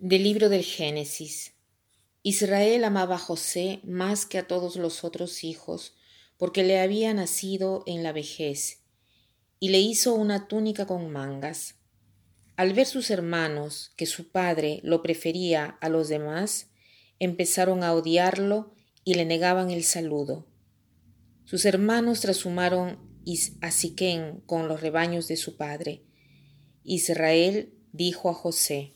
Del libro del Génesis. Israel amaba a José más que a todos los otros hijos, porque le había nacido en la vejez, y le hizo una túnica con mangas. Al ver sus hermanos que su padre lo prefería a los demás, empezaron a odiarlo y le negaban el saludo. Sus hermanos trashumaron a Siquén con los rebaños de su padre. Israel dijo a José,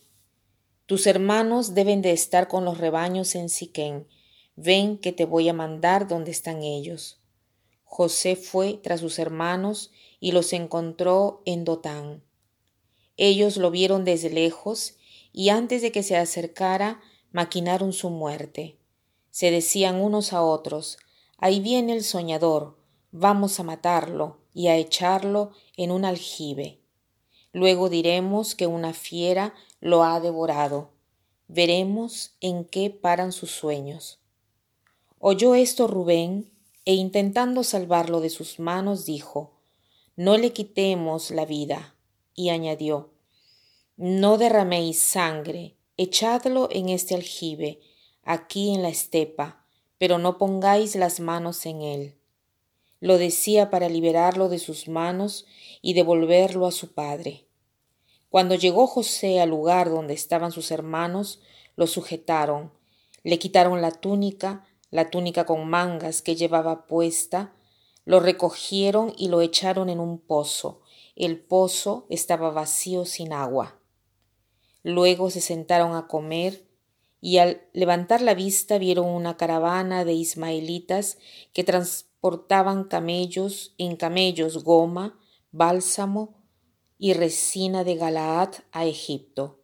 tus hermanos deben de estar con los rebaños en Siquén. Ven que te voy a mandar donde están ellos. José fue tras sus hermanos y los encontró en Dotán. Ellos lo vieron desde lejos y antes de que se acercara maquinaron su muerte. Se decían unos a otros, ahí viene el soñador, vamos a matarlo y a echarlo en un aljibe. Luego diremos que una fiera lo ha devorado. Veremos en qué paran sus sueños. Oyó esto Rubén, e intentando salvarlo de sus manos, dijo, No le quitemos la vida. Y añadió, No derraméis sangre, echadlo en este aljibe, aquí en la estepa, pero no pongáis las manos en él. Lo decía para liberarlo de sus manos y devolverlo a su padre. Cuando llegó José al lugar donde estaban sus hermanos, lo sujetaron, le quitaron la túnica, la túnica con mangas que llevaba puesta, lo recogieron y lo echaron en un pozo. El pozo estaba vacío sin agua. Luego se sentaron a comer y al levantar la vista vieron una caravana de ismaelitas que transportaban camellos, en camellos goma, bálsamo, y resina de Galaad a Egipto.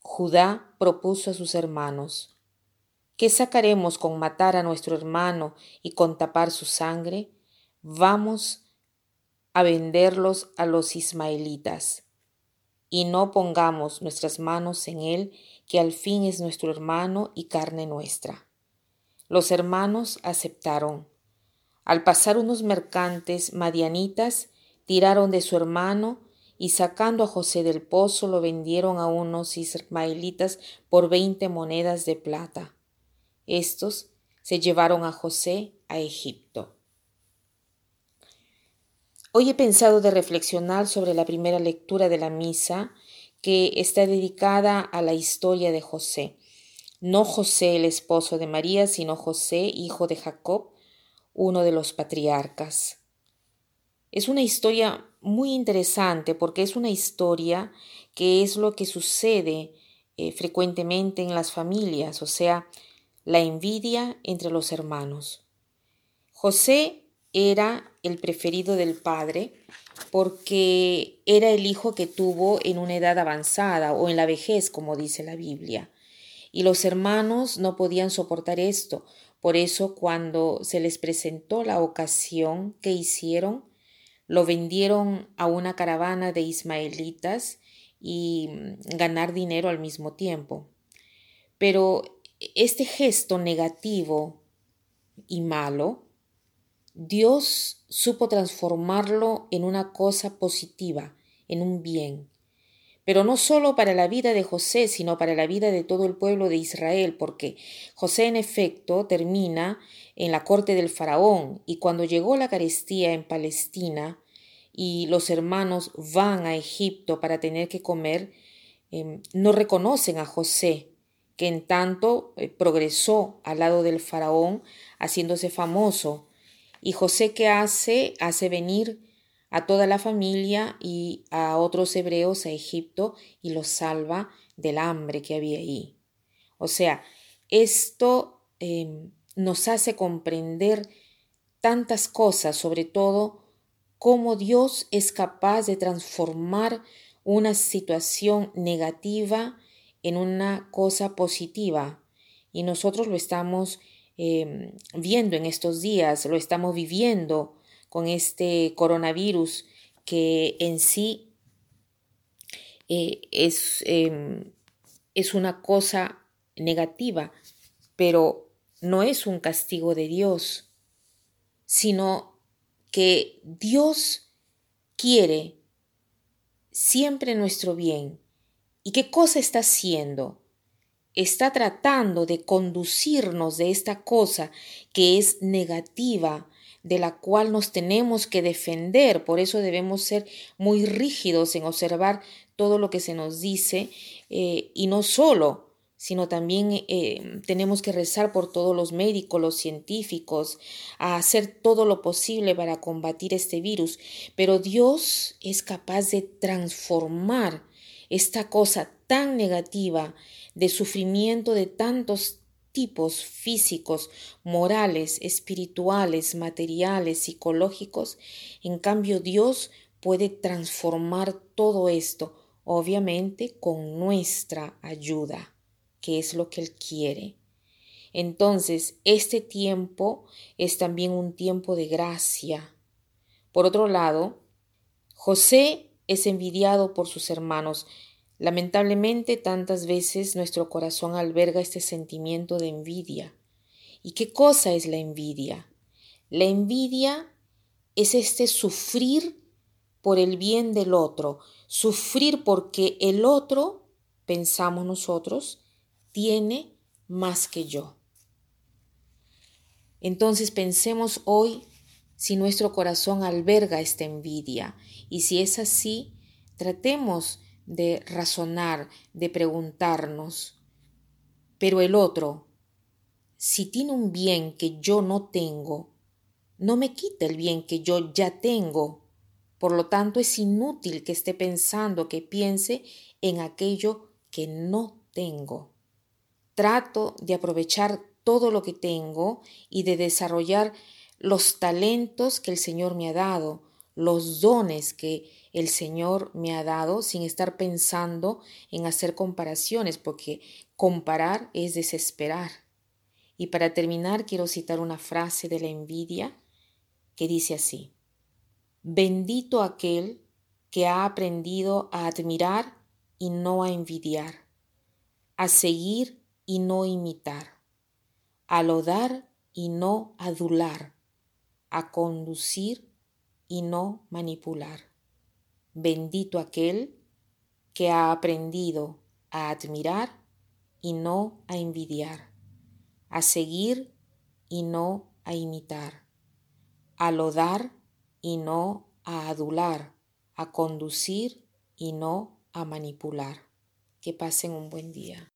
Judá propuso a sus hermanos, ¿qué sacaremos con matar a nuestro hermano y con tapar su sangre? Vamos a venderlos a los ismaelitas, y no pongamos nuestras manos en él, que al fin es nuestro hermano y carne nuestra. Los hermanos aceptaron. Al pasar unos mercantes madianitas, tiraron de su hermano y sacando a José del pozo lo vendieron a unos ismaelitas por veinte monedas de plata. Estos se llevaron a José a Egipto. Hoy he pensado de reflexionar sobre la primera lectura de la misa que está dedicada a la historia de José. No José el esposo de María, sino José, hijo de Jacob, uno de los patriarcas. Es una historia muy interesante porque es una historia que es lo que sucede eh, frecuentemente en las familias, o sea, la envidia entre los hermanos. José era el preferido del padre porque era el hijo que tuvo en una edad avanzada o en la vejez, como dice la Biblia. Y los hermanos no podían soportar esto. Por eso cuando se les presentó la ocasión que hicieron, lo vendieron a una caravana de ismaelitas y mm, ganar dinero al mismo tiempo. Pero este gesto negativo y malo, Dios supo transformarlo en una cosa positiva, en un bien pero no solo para la vida de José, sino para la vida de todo el pueblo de Israel, porque José en efecto termina en la corte del faraón, y cuando llegó la carestía en Palestina y los hermanos van a Egipto para tener que comer, em, no reconocen a José, que en tanto eh, progresó al lado del faraón, haciéndose famoso. Y José qué hace? Hace venir a toda la familia y a otros hebreos a Egipto y los salva del hambre que había ahí. O sea, esto em, nos hace comprender tantas cosas, sobre todo cómo Dios es capaz de transformar una situación negativa en una cosa positiva. Y nosotros lo estamos em, viendo en estos días, lo estamos viviendo con este coronavirus que en sí eh, es, em, es una cosa negativa, pero no es un castigo de Dios, sino que Dios quiere siempre nuestro bien. ¿Y qué cosa está haciendo? está tratando de conducirnos de esta cosa que es negativa, de la cual nos tenemos que defender. Por eso debemos ser muy rígidos en observar todo lo que se nos dice eh, y no solo sino también eh, tenemos que rezar por todos los médicos, los científicos, a hacer todo lo posible para combatir este virus. Pero Dios es capaz de transformar esta cosa tan negativa de sufrimiento de tantos tipos físicos, morales, espirituales, materiales, psicológicos. En cambio, Dios puede transformar todo esto, obviamente con nuestra ayuda que es lo que Él quiere. Entonces, este tiempo es también un tiempo de gracia. Por otro lado, José es envidiado por sus hermanos. Lamentablemente, tantas veces nuestro corazón alberga este sentimiento de envidia. ¿Y qué cosa es la envidia? La envidia es este sufrir por el bien del otro, sufrir porque el otro, pensamos nosotros, tiene más que yo. Entonces pensemos hoy si nuestro corazón alberga esta envidia y si es así, tratemos de razonar, de preguntarnos, pero el otro, si tiene un bien que yo no tengo, no me quita el bien que yo ya tengo. Por lo tanto, es inútil que esté pensando, que piense en aquello que no tengo. Trato de aprovechar todo lo que tengo y de desarrollar los talentos que el Señor me ha dado, los dones que el Señor me ha dado sin estar pensando en hacer comparaciones, porque comparar es desesperar. Y para terminar quiero citar una frase de la envidia que dice así, bendito aquel que ha aprendido a admirar y no a envidiar, a seguir y no imitar, a lodar y no adular, a conducir y no manipular. Bendito aquel que ha aprendido a admirar y no a envidiar, a seguir y no a imitar, a lodar y no a adular, a conducir y no a manipular. Que pasen un buen día.